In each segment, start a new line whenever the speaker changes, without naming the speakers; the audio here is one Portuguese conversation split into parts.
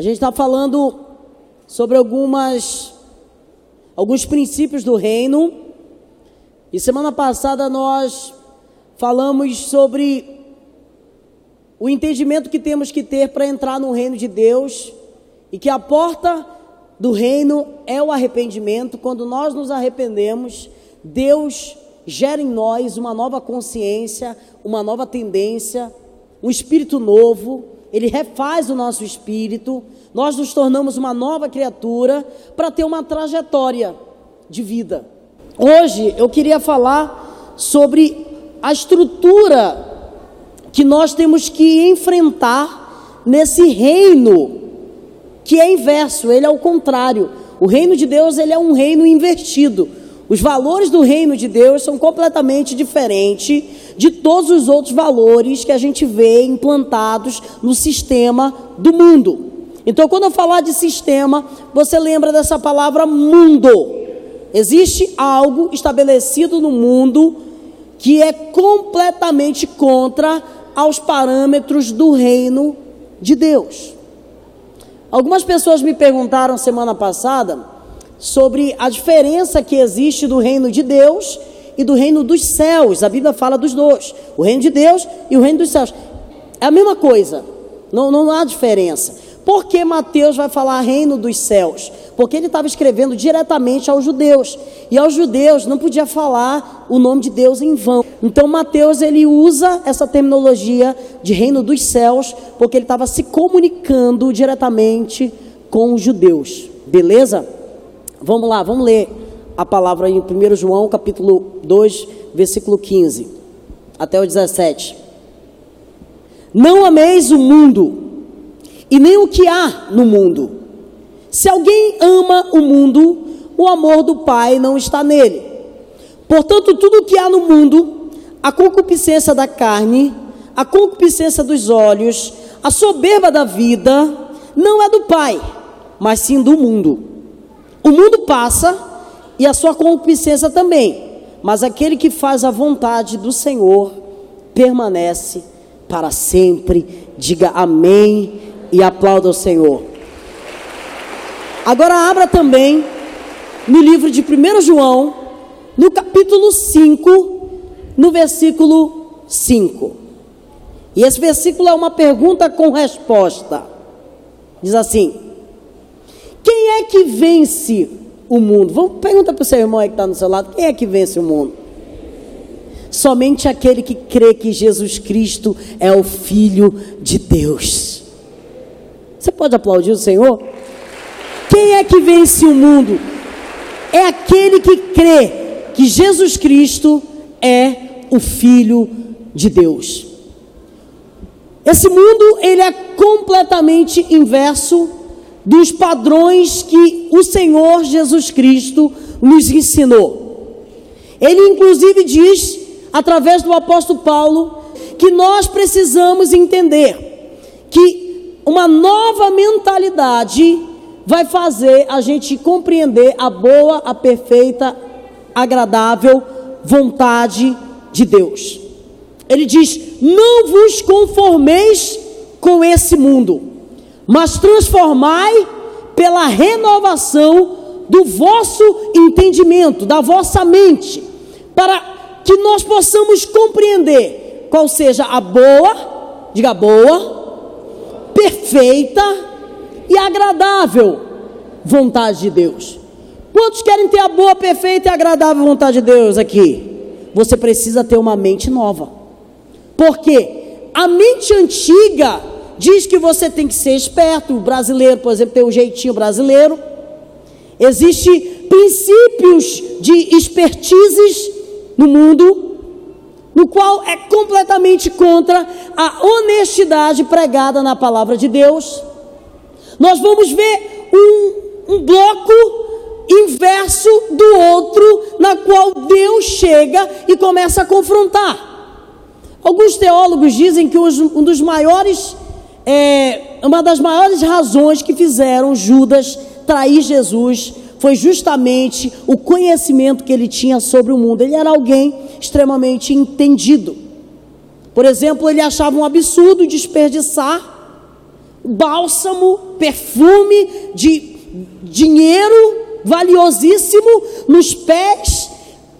A gente está falando sobre algumas alguns princípios do reino. E semana passada nós falamos sobre o entendimento que temos que ter para entrar no reino de Deus e que a porta do reino é o arrependimento. Quando nós nos arrependemos, Deus gera em nós uma nova consciência, uma nova tendência, um espírito novo. Ele refaz o nosso espírito, nós nos tornamos uma nova criatura para ter uma trajetória de vida. Hoje eu queria falar sobre a estrutura que nós temos que enfrentar nesse reino que é inverso, ele é o contrário. O reino de Deus, ele é um reino invertido. Os valores do reino de Deus são completamente diferentes de todos os outros valores que a gente vê implantados no sistema do mundo. Então, quando eu falar de sistema, você lembra dessa palavra mundo. Existe algo estabelecido no mundo que é completamente contra aos parâmetros do reino de Deus. Algumas pessoas me perguntaram semana passada sobre a diferença que existe do reino de Deus e do reino dos céus. A Bíblia fala dos dois: o reino de Deus e o reino dos céus. É a mesma coisa, não, não há diferença. Por que Mateus vai falar reino dos céus? Porque ele estava escrevendo diretamente aos judeus. E aos judeus não podia falar o nome de Deus em vão. Então Mateus ele usa essa terminologia de reino dos céus, porque ele estava se comunicando diretamente com os judeus. Beleza? Vamos lá, vamos ler a palavra em 1 João, capítulo 2, versículo 15 até o 17. Não ameis o mundo e nem o que há no mundo. Se alguém ama o mundo, o amor do Pai não está nele. Portanto, tudo o que há no mundo, a concupiscência da carne, a concupiscência dos olhos, a soberba da vida, não é do Pai, mas sim do mundo. O mundo passa e a sua concupiscência também, mas aquele que faz a vontade do Senhor permanece para sempre. Diga amém e aplauda o Senhor. Agora abra também no livro de 1 João, no capítulo 5, no versículo 5. E esse versículo é uma pergunta com resposta. Diz assim: Quem é que vence o mundo? Vamos pergunta para o seu irmão aí que está no seu lado: quem é que vence o mundo? Somente aquele que crê que Jesus Cristo é o Filho de Deus. Você pode aplaudir o Senhor? Quem é que vence o mundo? É aquele que crê que Jesus Cristo é o Filho de Deus. Esse mundo ele é completamente inverso dos padrões que o Senhor Jesus Cristo nos ensinou. Ele inclusive diz, através do apóstolo Paulo, que nós precisamos entender que uma nova mentalidade vai fazer a gente compreender a boa, a perfeita, agradável vontade de Deus. Ele diz: Não vos conformeis com esse mundo, mas transformai pela renovação do vosso entendimento, da vossa mente, para que nós possamos compreender qual seja a boa, diga boa, perfeita e agradável vontade de Deus. Quantos querem ter a boa, perfeita e agradável vontade de Deus aqui? Você precisa ter uma mente nova. Porque a mente antiga diz que você tem que ser esperto. O brasileiro, por exemplo, tem um jeitinho brasileiro. Existem princípios de expertises no mundo no qual é completamente contra a honestidade pregada na palavra de Deus. Nós vamos ver um, um bloco inverso do outro, na qual Deus chega e começa a confrontar. Alguns teólogos dizem que um dos maiores, é, uma das maiores razões que fizeram Judas trair Jesus foi justamente o conhecimento que ele tinha sobre o mundo. Ele era alguém extremamente entendido. Por exemplo, ele achava um absurdo desperdiçar bálsamo, perfume de dinheiro valiosíssimo nos pés,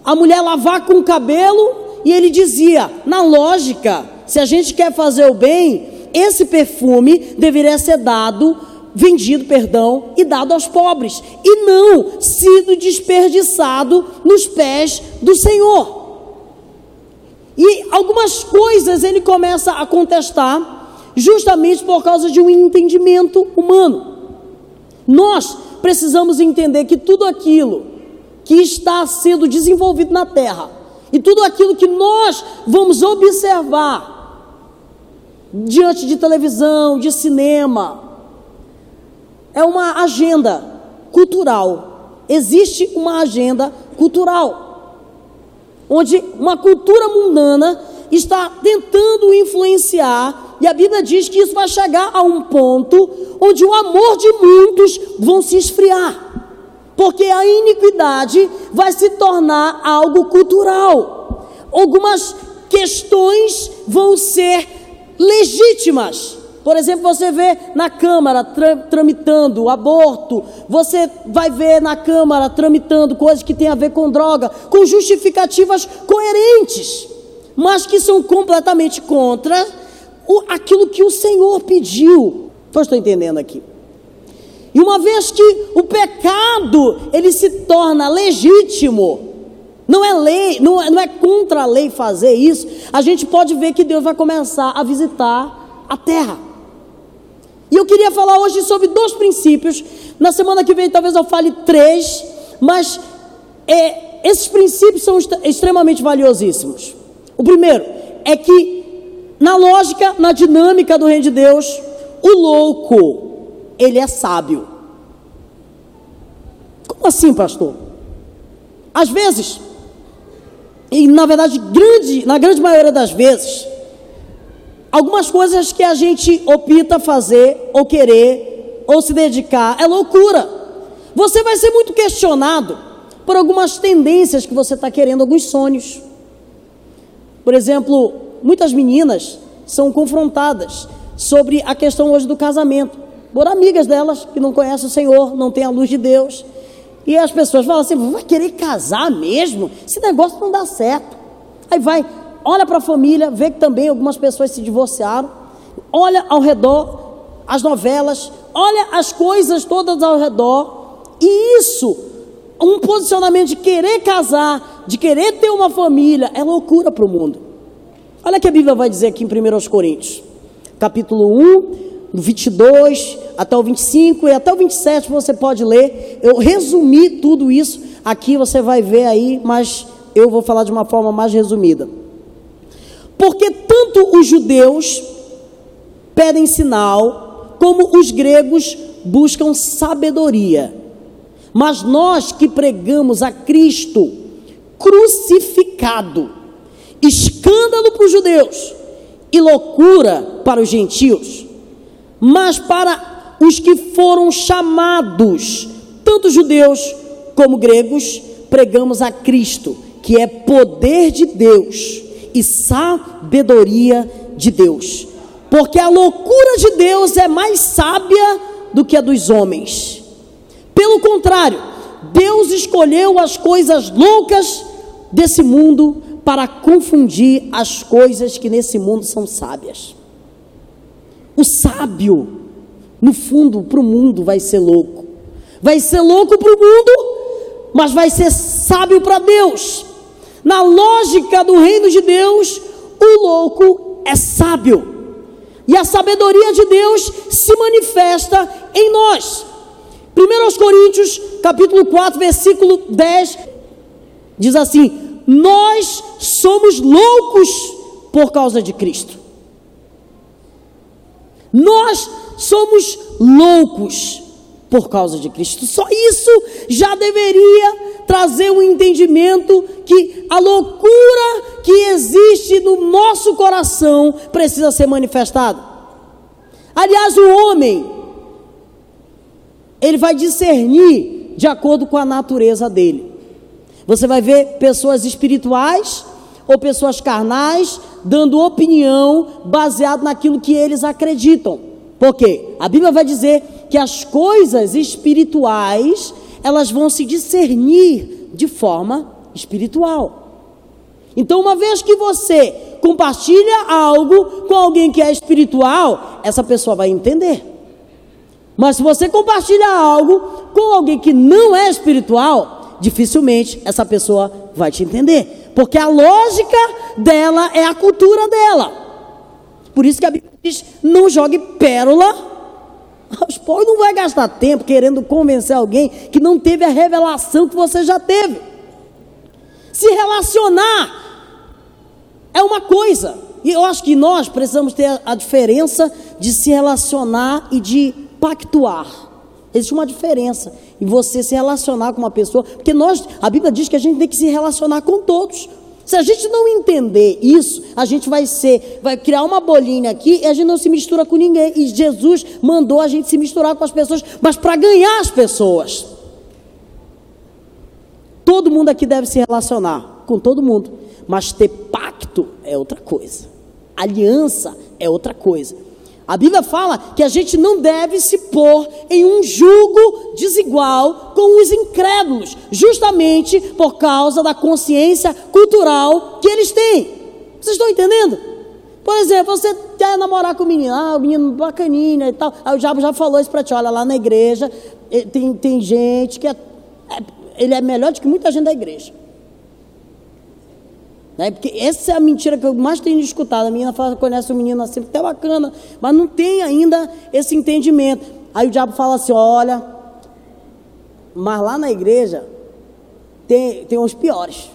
a mulher lavar com o cabelo, e ele dizia: na lógica, se a gente quer fazer o bem, esse perfume deveria ser dado, vendido, perdão, e dado aos pobres, e não sido desperdiçado nos pés do Senhor. E algumas coisas ele começa a contestar, justamente por causa de um entendimento humano. Nós precisamos entender que tudo aquilo que está sendo desenvolvido na terra e tudo aquilo que nós vamos observar diante de televisão, de cinema, é uma agenda cultural. Existe uma agenda cultural, onde uma cultura mundana está tentando influenciar, e a Bíblia diz que isso vai chegar a um ponto onde o amor de muitos vão se esfriar, porque a iniquidade vai se tornar algo cultural. Algumas questões vão ser legítimas. Por exemplo, você vê na Câmara tra tramitando aborto, você vai ver na Câmara tramitando coisas que têm a ver com droga, com justificativas coerentes, mas que são completamente contra o, aquilo que o Senhor pediu. Então, estou entendendo aqui. E uma vez que o pecado ele se torna legítimo, não é lei, não é, não é contra a lei fazer isso, a gente pode ver que Deus vai começar a visitar a terra. E eu queria falar hoje sobre dois princípios. Na semana que vem talvez eu fale três, mas é, esses princípios são extremamente valiosíssimos. O primeiro é que na lógica, na dinâmica do reino de Deus, o louco, ele é sábio. Como assim, pastor? Às vezes, e na verdade, grande, na grande maioria das vezes, algumas coisas que a gente opta fazer, ou querer, ou se dedicar, é loucura. Você vai ser muito questionado por algumas tendências que você está querendo, alguns sonhos. Por exemplo, muitas meninas são confrontadas sobre a questão hoje do casamento, por amigas delas que não conhecem o Senhor, não têm a luz de Deus. E as pessoas falam assim: vai querer casar mesmo? Esse negócio não dá certo. Aí vai, olha para a família, vê que também algumas pessoas se divorciaram, olha ao redor as novelas, olha as coisas todas ao redor, e isso, um posicionamento de querer casar, de querer ter uma família, é loucura para o mundo. Olha o que a Bíblia vai dizer aqui em 1 Coríntios capítulo 1, do 22 até o 25 e até o 27 você pode ler. Eu resumi tudo isso aqui, você vai ver aí, mas eu vou falar de uma forma mais resumida. Porque tanto os judeus pedem sinal, como os gregos buscam sabedoria. Mas nós que pregamos a Cristo crucificado, escândalo para os judeus e loucura para os gentios, mas para os que foram chamados, tanto judeus como gregos, pregamos a Cristo, que é poder de Deus e sabedoria de Deus. Porque a loucura de Deus é mais sábia do que a dos homens. Pelo contrário, Deus escolheu as coisas loucas desse mundo para confundir as coisas que nesse mundo são sábias. O sábio, no fundo, para o mundo vai ser louco. Vai ser louco para o mundo, mas vai ser sábio para Deus. Na lógica do reino de Deus, o louco é sábio. E a sabedoria de Deus se manifesta em nós. 1 Coríntios, capítulo 4, versículo 10, diz assim: nós somos loucos por causa de Cristo. Nós somos loucos por causa de Cristo. Só isso já deveria trazer um entendimento que a loucura que existe no nosso coração precisa ser manifestada. Aliás, o homem ele vai discernir de acordo com a natureza dele. Você vai ver pessoas espirituais ou pessoas carnais dando opinião baseado naquilo que eles acreditam. Porque a Bíblia vai dizer que as coisas espirituais, elas vão se discernir de forma espiritual. Então, uma vez que você compartilha algo com alguém que é espiritual, essa pessoa vai entender. Mas se você compartilha algo com alguém que não é espiritual, dificilmente essa pessoa vai te entender. Porque a lógica dela é a cultura dela. Por isso que a Bíblia diz: não jogue pérola aos pobres. Não vai gastar tempo querendo convencer alguém que não teve a revelação que você já teve. Se relacionar é uma coisa. E eu acho que nós precisamos ter a diferença de se relacionar e de pactuar. Existe uma diferença em você se relacionar com uma pessoa, porque nós, a Bíblia diz que a gente tem que se relacionar com todos. Se a gente não entender isso, a gente vai ser, vai criar uma bolinha aqui e a gente não se mistura com ninguém. E Jesus mandou a gente se misturar com as pessoas, mas para ganhar as pessoas. Todo mundo aqui deve se relacionar com todo mundo, mas ter pacto é outra coisa. Aliança é outra coisa. A Bíblia fala que a gente não deve se pôr em um jugo desigual com os incrédulos, justamente por causa da consciência cultural que eles têm. Vocês estão entendendo? Por exemplo, você quer namorar com o menino, ah, o menino bacaninha e tal. Aí o diabo já falou isso para ti, olha, lá na igreja eh, tem, tem gente que é, é, ele é melhor do que muita gente da igreja. Né? Porque essa é a mentira que eu mais tenho escutado. A menina fala, conhece o menino assim, até bacana, mas não tem ainda esse entendimento. Aí o diabo fala assim: olha, mas lá na igreja tem, tem os piores.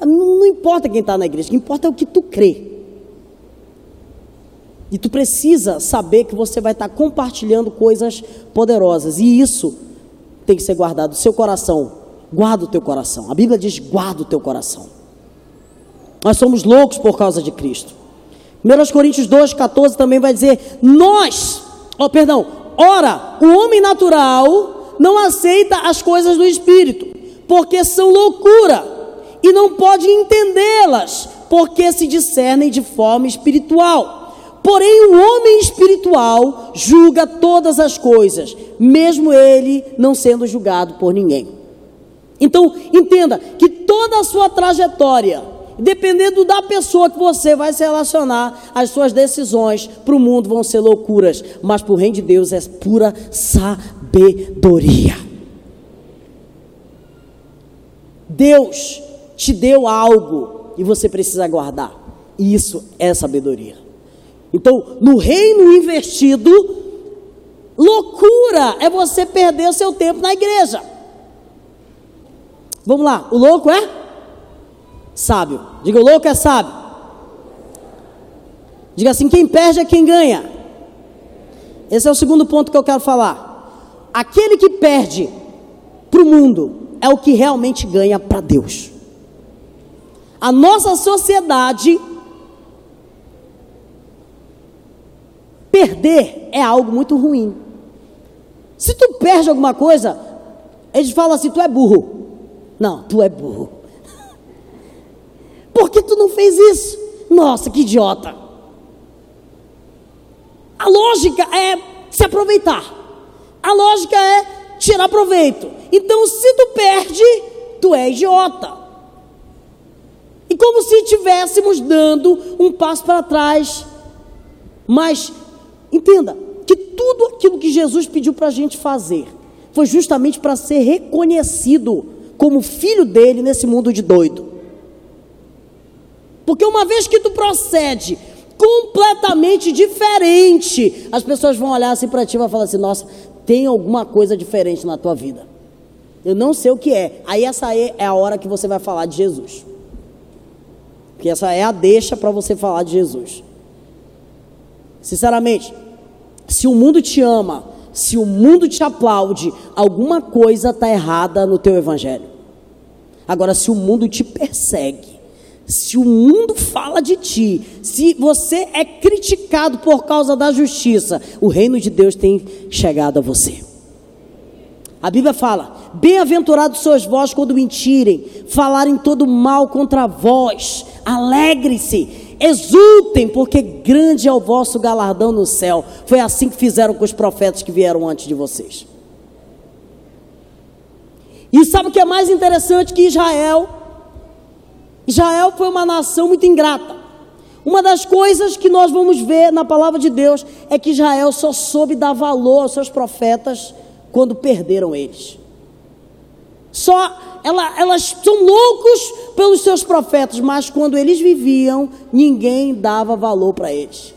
Não, não importa quem está na igreja, o que importa é o que tu crê. E tu precisa saber que você vai estar tá compartilhando coisas poderosas. E isso tem que ser guardado. Seu coração, guarda o teu coração. A Bíblia diz: guarda o teu coração. Nós somos loucos por causa de Cristo. 1 Coríntios 2,14 também vai dizer: Nós, oh, perdão, ora, o homem natural não aceita as coisas do Espírito, porque são loucura, e não pode entendê-las, porque se discernem de forma espiritual. Porém, o homem espiritual julga todas as coisas, mesmo ele não sendo julgado por ninguém. Então, entenda que toda a sua trajetória, Dependendo da pessoa que você vai se relacionar, as suas decisões para o mundo vão ser loucuras, mas para o reino de Deus é pura sabedoria. Deus te deu algo e você precisa guardar. Isso é sabedoria. Então, no reino investido, loucura é você perder o seu tempo na igreja. Vamos lá, o louco é? Sábio. Diga, o louco é sábio. Diga assim: quem perde é quem ganha. Esse é o segundo ponto que eu quero falar. Aquele que perde para o mundo é o que realmente ganha para Deus. A nossa sociedade perder é algo muito ruim. Se tu perde alguma coisa, eles falam assim: tu é burro. Não, tu é burro. Por que tu não fez isso? Nossa, que idiota. A lógica é se aproveitar. A lógica é tirar proveito. Então, se tu perde, tu é idiota. E como se estivéssemos dando um passo para trás. Mas, entenda, que tudo aquilo que Jesus pediu para a gente fazer foi justamente para ser reconhecido como filho dele nesse mundo de doido. Porque uma vez que tu procede completamente diferente, as pessoas vão olhar assim para ti e vão falar assim: nossa, tem alguma coisa diferente na tua vida. Eu não sei o que é. Aí essa aí é a hora que você vai falar de Jesus. Porque essa é a deixa para você falar de Jesus. Sinceramente, se o mundo te ama, se o mundo te aplaude, alguma coisa está errada no teu evangelho. Agora, se o mundo te persegue, se o mundo fala de ti, se você é criticado por causa da justiça, o reino de Deus tem chegado a você. A Bíblia fala: Bem-aventurados sois vós quando mentirem, falarem todo mal contra vós, alegre-se exultem, porque grande é o vosso galardão no céu. Foi assim que fizeram com os profetas que vieram antes de vocês. E sabe o que é mais interessante que Israel? Israel foi uma nação muito ingrata. Uma das coisas que nós vamos ver na palavra de Deus é que Israel só soube dar valor aos seus profetas quando perderam eles. Só ela, elas são loucos pelos seus profetas, mas quando eles viviam, ninguém dava valor para eles.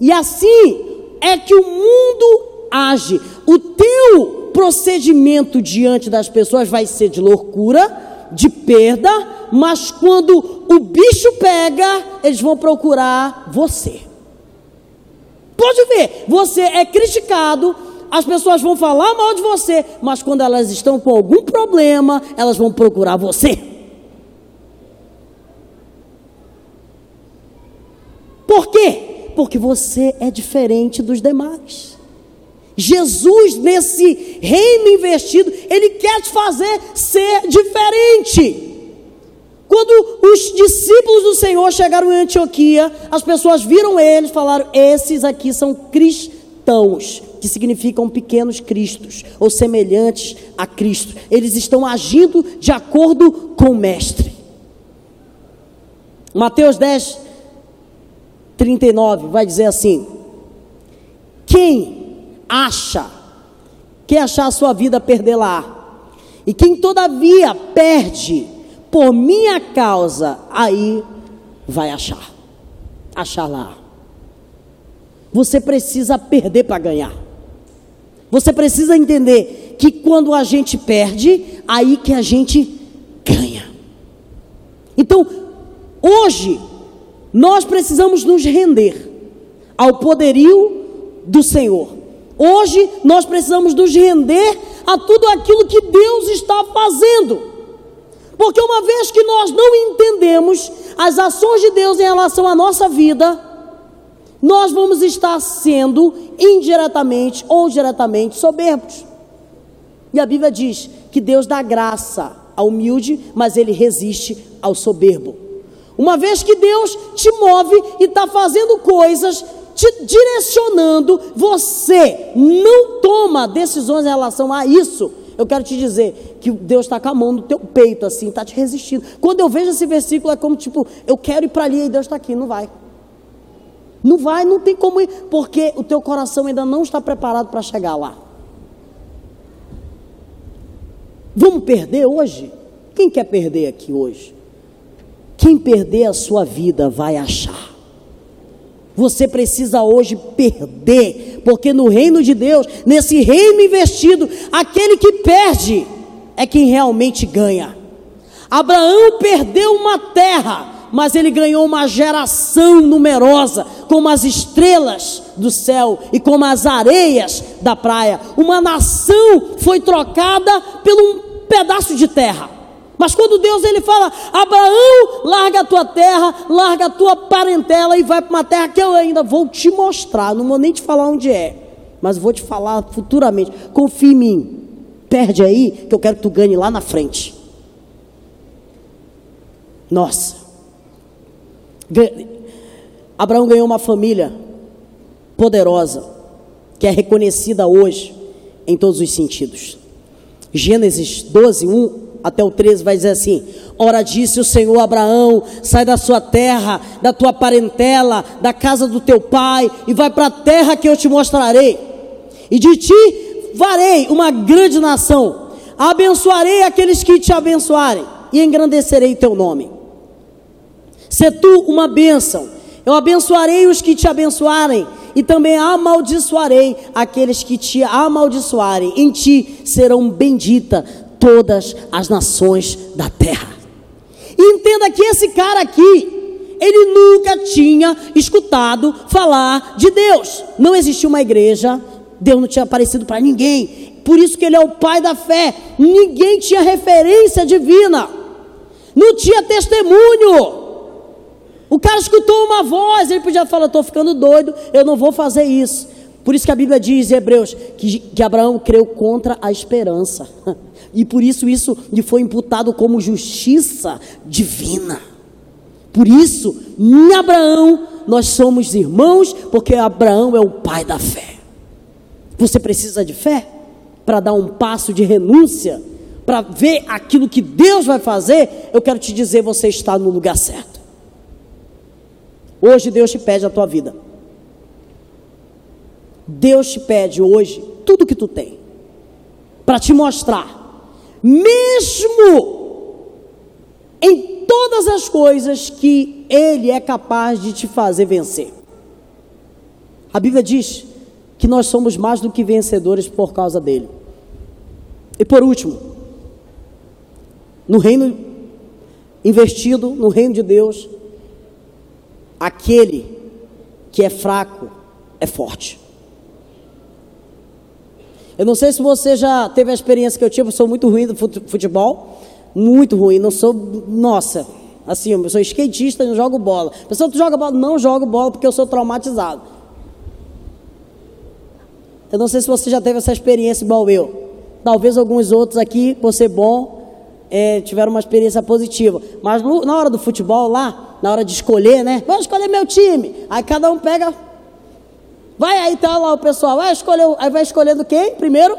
E assim é que o mundo age. O teu procedimento diante das pessoas vai ser de loucura, de perda, mas quando o bicho pega, eles vão procurar você. Pode ver, você é criticado, as pessoas vão falar mal de você, mas quando elas estão com algum problema, elas vão procurar você. Por quê? Porque você é diferente dos demais. Jesus, nesse reino investido, ele quer te fazer ser diferente. Quando os discípulos do Senhor chegaram em Antioquia, as pessoas viram eles falaram: Esses aqui são cristãos, que significam pequenos cristos, ou semelhantes a Cristo. Eles estão agindo de acordo com o Mestre. Mateus 10, 39 vai dizer assim: Quem acha, quer achar a sua vida, perder lá. E quem todavia perde por minha causa, aí vai achar. Achar lá. Você precisa perder para ganhar. Você precisa entender que quando a gente perde, aí que a gente ganha. Então, hoje, nós precisamos nos render ao poderio do Senhor. Hoje nós precisamos nos render a tudo aquilo que Deus está fazendo. Porque uma vez que nós não entendemos as ações de Deus em relação à nossa vida, nós vamos estar sendo indiretamente ou diretamente soberbos. E a Bíblia diz que Deus dá graça ao humilde, mas ele resiste ao soberbo. Uma vez que Deus te move e está fazendo coisas te direcionando, você não toma decisões em relação a isso. Eu quero te dizer que Deus está com a mão no teu peito, assim, está te resistindo. Quando eu vejo esse versículo, é como tipo, eu quero ir para ali e Deus está aqui, não vai. Não vai, não tem como ir, porque o teu coração ainda não está preparado para chegar lá. Vamos perder hoje? Quem quer perder aqui hoje? Quem perder a sua vida vai achar. Você precisa hoje perder, porque no reino de Deus, nesse reino investido, aquele que perde é quem realmente ganha. Abraão perdeu uma terra, mas ele ganhou uma geração numerosa, como as estrelas do céu e como as areias da praia. Uma nação foi trocada por um pedaço de terra. Mas quando Deus ele fala, Abraão, larga a tua terra, larga a tua parentela e vai para uma terra que eu ainda vou te mostrar, não vou nem te falar onde é, mas vou te falar futuramente. Confie em mim. Perde aí, que eu quero que tu ganhe lá na frente. Nossa. Abraão ganhou uma família poderosa, que é reconhecida hoje em todos os sentidos. Gênesis 12, 1 até o 13 vai dizer assim: Ora disse o Senhor Abraão: sai da sua terra, da tua parentela, da casa do teu pai, e vai para a terra que eu te mostrarei. E de ti farei uma grande nação, abençoarei aqueles que te abençoarem, e engrandecerei teu nome. Se tu uma bênção, eu abençoarei os que te abençoarem, e também amaldiçoarei aqueles que te amaldiçoarem. Em ti serão benditas todas as nações da terra. E entenda que esse cara aqui, ele nunca tinha escutado falar de Deus. Não existia uma igreja, Deus não tinha aparecido para ninguém. Por isso que ele é o pai da fé. Ninguém tinha referência divina. Não tinha testemunho. O cara escutou uma voz, ele podia falar: estou ficando doido, eu não vou fazer isso. Por isso que a Bíblia diz Hebreus que, que Abraão creu contra a esperança. E por isso isso lhe foi imputado como justiça divina. Por isso, em Abraão, nós somos irmãos, porque Abraão é o pai da fé. Você precisa de fé para dar um passo de renúncia, para ver aquilo que Deus vai fazer. Eu quero te dizer, você está no lugar certo. Hoje Deus te pede a tua vida. Deus te pede hoje tudo que tu tem para te mostrar, mesmo em todas as coisas que Ele é capaz de te fazer vencer. A Bíblia diz que nós somos mais do que vencedores por causa dele. E por último, no reino investido, no reino de Deus, aquele que é fraco é forte. Eu não sei se você já teve a experiência que eu tive, eu sou muito ruim do futebol, muito ruim, não sou, nossa, assim, eu sou skatista, não jogo bola. Pessoal, tu joga bola? Não jogo bola porque eu sou traumatizado. Eu não sei se você já teve essa experiência igual eu. Talvez alguns outros aqui, por ser bom, é, tiveram uma experiência positiva. Mas no, na hora do futebol lá, na hora de escolher, né? Vamos escolher meu time. Aí cada um pega Vai aí, tá lá o pessoal, vai escolher, aí vai escolhendo quem? Primeiro,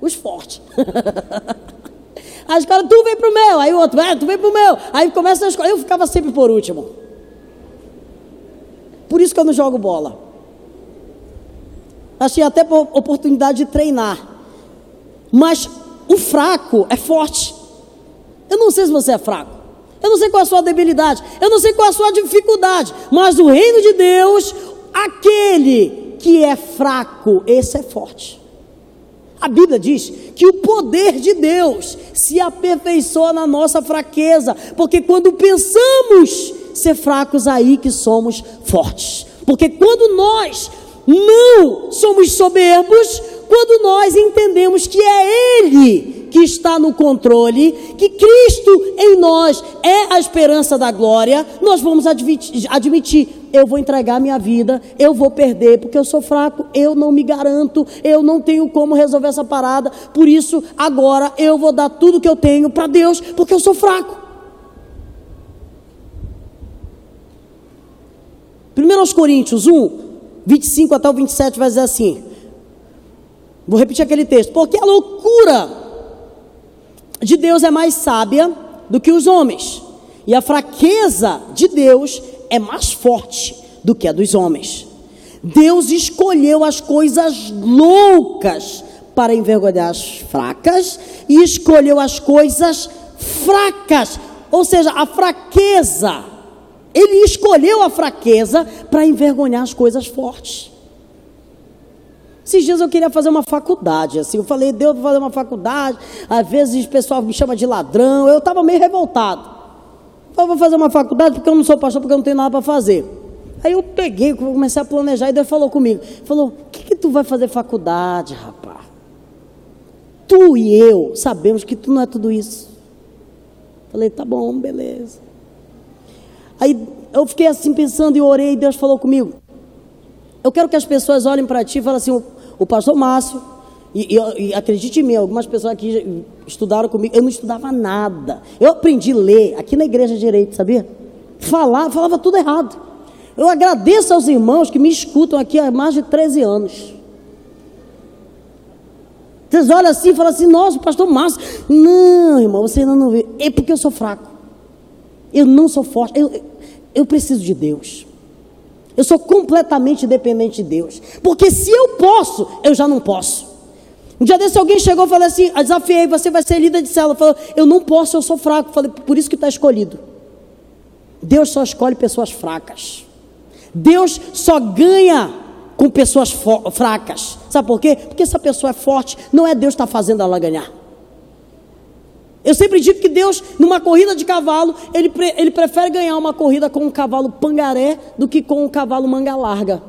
os fortes. aí os caras, tu vem pro meu, aí o outro, vai, tu vem pro meu. Aí começa a escolher, eu ficava sempre por último. Por isso que eu não jogo bola. Achei até oportunidade de treinar. Mas o fraco é forte. Eu não sei se você é fraco. Eu não sei qual é a sua debilidade. Eu não sei qual é a sua dificuldade. Mas o reino de Deus, Aquele que é fraco, esse é forte. A Bíblia diz que o poder de Deus se aperfeiçoa na nossa fraqueza, porque quando pensamos ser fracos, aí que somos fortes. Porque quando nós não somos soberbos, quando nós entendemos que é Ele que está no controle, que Cristo em nós é a esperança da glória, nós vamos admitir, admitir eu vou entregar minha vida, eu vou perder, porque eu sou fraco, eu não me garanto, eu não tenho como resolver essa parada, por isso agora eu vou dar tudo que eu tenho para Deus, porque eu sou fraco. 1 Coríntios 1, 25 até o 27 vai dizer assim: vou repetir aquele texto, porque a loucura de Deus é mais sábia do que os homens, e a fraqueza de Deus é mais forte do que a dos homens. Deus escolheu as coisas loucas para envergonhar as fracas e escolheu as coisas fracas, ou seja, a fraqueza. Ele escolheu a fraqueza para envergonhar as coisas fortes. Esses dias eu queria fazer uma faculdade, assim, eu falei, Deus, vou fazer uma faculdade, às vezes o pessoal me chama de ladrão, eu estava meio revoltado. Eu vou fazer uma faculdade porque eu não sou pastor, porque eu não tenho nada para fazer. Aí eu peguei, comecei a planejar e Deus falou comigo. Falou, o que, que tu vai fazer faculdade, rapaz? Tu e eu sabemos que tu não é tudo isso. Falei, tá bom, beleza. Aí eu fiquei assim pensando e orei e Deus falou comigo. Eu quero que as pessoas olhem para ti e falem assim, o, pastor Márcio e, e, e, acredite em mim, algumas pessoas aqui estudaram comigo, eu não estudava nada. Eu aprendi a ler aqui na igreja de direito, sabia? Falar, falava tudo errado. Eu agradeço aos irmãos que me escutam aqui há mais de 13 anos. Vocês olham assim e falam assim, nossa, pastor Márcio. Não, irmão, você ainda não vê. É porque eu sou fraco. Eu não sou forte. Eu, eu preciso de Deus. Eu sou completamente dependente de Deus. Porque se eu posso, eu já não posso. Um dia desse alguém chegou e falou assim: desafiei, você vai ser líder de célula. Falou, eu não posso, eu sou fraco. Falei, por isso que está escolhido. Deus só escolhe pessoas fracas. Deus só ganha com pessoas fracas. Sabe por quê? Porque essa pessoa é forte, não é Deus que está fazendo ela ganhar. Eu sempre digo que Deus, numa corrida de cavalo, ele, ele prefere ganhar uma corrida com um cavalo pangaré do que com um cavalo manga larga.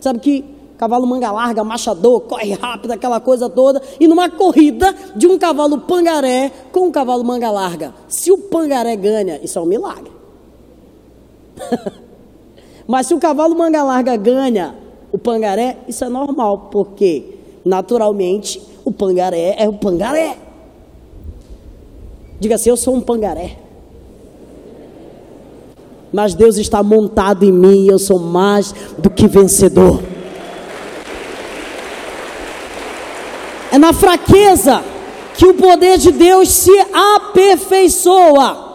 Sabe que cavalo manga larga, machador, corre rápido, aquela coisa toda, e numa corrida de um cavalo pangaré com um cavalo manga larga. Se o pangaré ganha, isso é um milagre. Mas se o cavalo manga larga ganha o pangaré, isso é normal, porque naturalmente o pangaré é o pangaré. Diga assim: Eu sou um pangaré. mas Deus está montado em mim e eu sou mais do que vencedor. É na fraqueza que o poder de Deus se aperfeiçoa.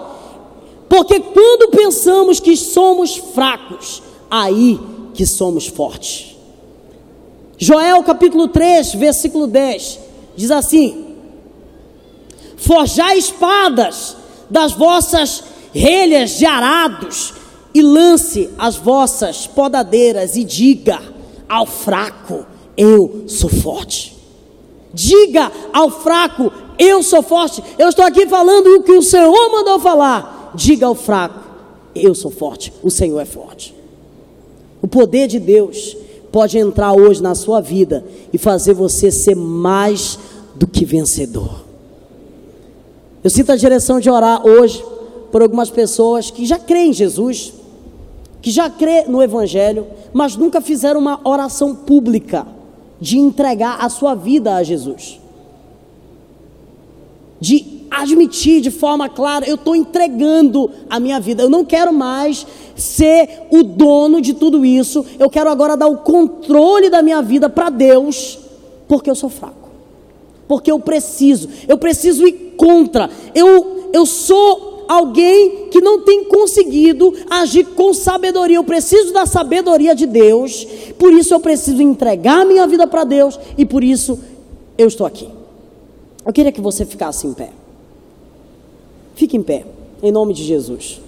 Porque quando pensamos que somos fracos, aí que somos fortes. Joel capítulo 3, versículo 10, diz assim: Forjai espadas das vossas relhas de arados, e lance as vossas podadeiras, e diga ao fraco: Eu sou forte. Diga ao fraco: Eu sou forte. Eu estou aqui falando o que o Senhor mandou falar. Diga ao fraco: Eu sou forte. O Senhor é forte. O poder de Deus pode entrar hoje na sua vida e fazer você ser mais do que vencedor. Eu sinto a direção de orar hoje por algumas pessoas que já creem em Jesus, que já crê no Evangelho, mas nunca fizeram uma oração pública de entregar a sua vida a Jesus. De admitir de forma clara, eu estou entregando a minha vida, eu não quero mais ser o dono de tudo isso, eu quero agora dar o controle da minha vida para Deus, porque eu sou fraco, porque eu preciso, eu preciso ir contra, eu, eu sou alguém que não tem conseguido agir com sabedoria. Eu preciso da sabedoria de Deus, por isso eu preciso entregar minha vida para Deus e por isso eu estou aqui. Eu queria que você ficasse em pé. Fique em pé, em nome de Jesus.